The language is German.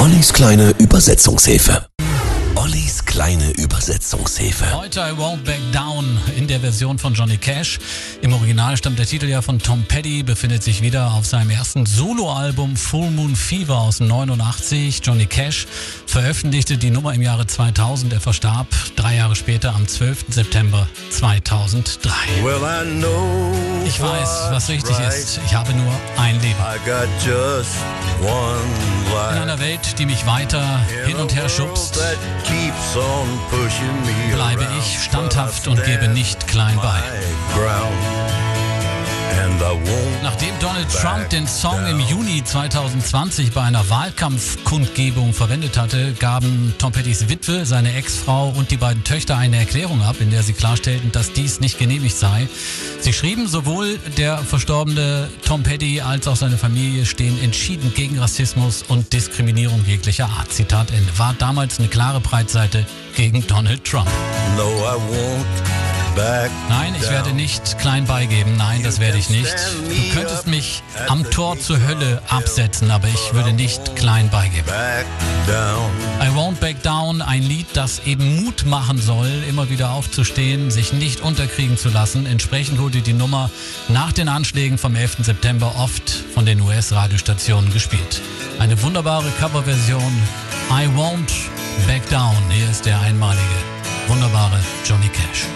Ollis kleine Übersetzungshilfe. Ollis kleine Übersetzungshilfe. Heute I Won't Back Down in der Version von Johnny Cash. Im Original stammt der Titel ja von Tom Petty, befindet sich wieder auf seinem ersten Soloalbum Full Moon Fever aus 89. Johnny Cash veröffentlichte die Nummer im Jahre 2000. Er verstarb drei Jahre später am 12. September 2003. Well, I know Ich weiß, was richtig ist. Ich habe nur ein Leben. In einer Welt, die mich weiter hin und her schubst, bleibe ich standhaft und gebe nicht klein bei. Nachdem Donald Trump den Song im Juni 2020 bei einer Wahlkampfkundgebung verwendet hatte, gaben Tom Pettys Witwe, seine Ex-Frau und die beiden Töchter eine Erklärung ab, in der sie klarstellten, dass dies nicht genehmigt sei. Sie schrieben, sowohl der verstorbene Tom Petty als auch seine Familie stehen entschieden gegen Rassismus und Diskriminierung jeglicher Art. Zitat Ende. War damals eine klare Breitseite gegen Donald Trump. No, I won't Nein, ich werde nicht klein beigeben. Nein, das werde ich nicht. Du könntest mich am Tor zur Hölle absetzen, aber ich würde nicht klein beigeben. I Won't Back Down, ein Lied, das eben Mut machen soll, immer wieder aufzustehen, sich nicht unterkriegen zu lassen. Entsprechend wurde die Nummer nach den Anschlägen vom 11. September oft von den US-Radiostationen gespielt. Eine wunderbare Coverversion. I Won't Back Down. Hier ist der einmalige, wunderbare Johnny Cash.